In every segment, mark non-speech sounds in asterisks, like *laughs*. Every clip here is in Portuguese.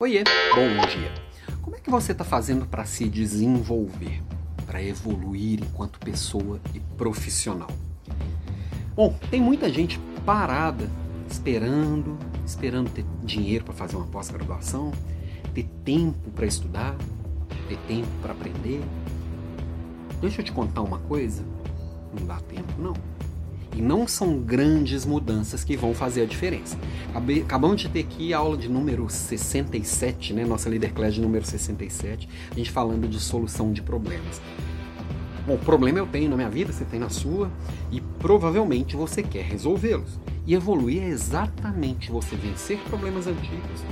Oiê, bom dia. Como é que você está fazendo para se desenvolver, para evoluir enquanto pessoa e profissional? Bom, tem muita gente parada, esperando, esperando ter dinheiro para fazer uma pós-graduação, ter tempo para estudar, ter tempo para aprender. Deixa eu te contar uma coisa, não dá tempo não. E não são grandes mudanças que vão fazer a diferença. Acabamos de ter aqui a aula de número 67, né? Nossa Leader Class de número 67, a gente falando de solução de problemas. Bom, problema eu tenho na minha vida, você tem na sua, e provavelmente você quer resolvê-los. E evoluir é exatamente você vencer problemas antigos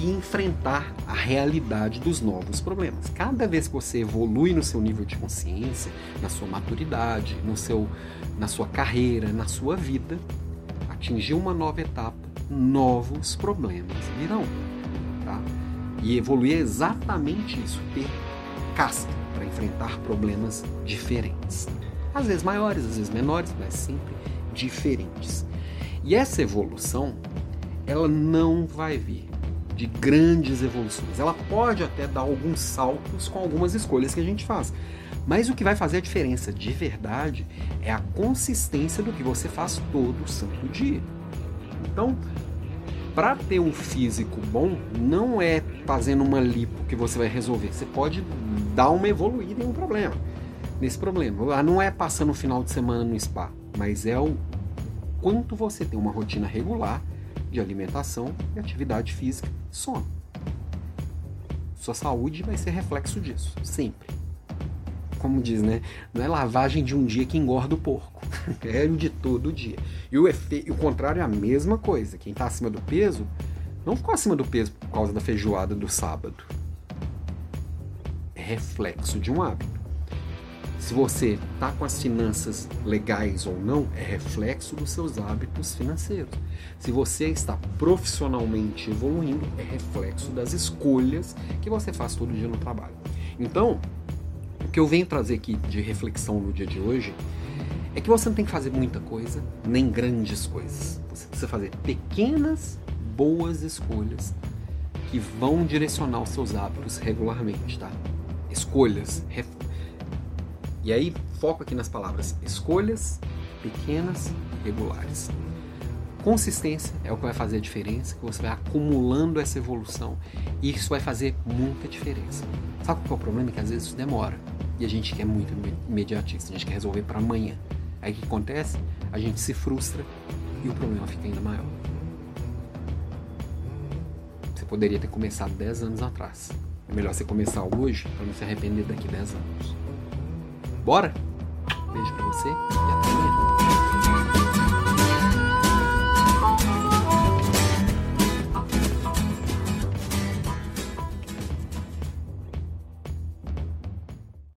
e enfrentar a realidade dos novos problemas. Cada vez que você evolui no seu nível de consciência, na sua maturidade, no seu, na sua carreira, na sua vida, atingir uma nova etapa, novos problemas virão. Tá? E evoluir é exatamente isso, ter casca para enfrentar problemas diferentes. Às vezes maiores, às vezes menores, mas sempre diferentes. E essa evolução, ela não vai vir de grandes evoluções. Ela pode até dar alguns saltos com algumas escolhas que a gente faz. Mas o que vai fazer a diferença de verdade é a consistência do que você faz todo santo dia. Então, para ter um físico bom, não é fazendo uma lipo que você vai resolver. Você pode dar uma evoluída em um problema. Nesse problema. Ah, não é passando o final de semana no spa, mas é o quanto você tem uma rotina regular de alimentação e atividade física, sono. Sua saúde vai ser reflexo disso, sempre. Como diz, né? Não é lavagem de um dia que engorda o porco, *laughs* é o de todo dia. E o, efe... o contrário é a mesma coisa. Quem está acima do peso não ficou acima do peso por causa da feijoada do sábado. É reflexo de um hábito. Se você está com as finanças legais ou não, é reflexo dos seus hábitos financeiros. Se você está profissionalmente evoluindo, é reflexo das escolhas que você faz todo dia no trabalho. Então, o que eu venho trazer aqui de reflexão no dia de hoje é que você não tem que fazer muita coisa, nem grandes coisas. Você precisa fazer pequenas, boas escolhas que vão direcionar os seus hábitos regularmente, tá? Escolhas, e aí, foco aqui nas palavras escolhas pequenas, regulares. Consistência é o que vai fazer a diferença, que você vai acumulando essa evolução e isso vai fazer muita diferença. Sabe qual é o problema? É que às vezes isso demora e a gente quer muito imediatista, a gente quer resolver para amanhã. Aí o que acontece? A gente se frustra e o problema fica ainda maior. Você poderia ter começado 10 anos atrás. É melhor você começar hoje para não se arrepender daqui 10 anos. Bora? Beijo pra você e até.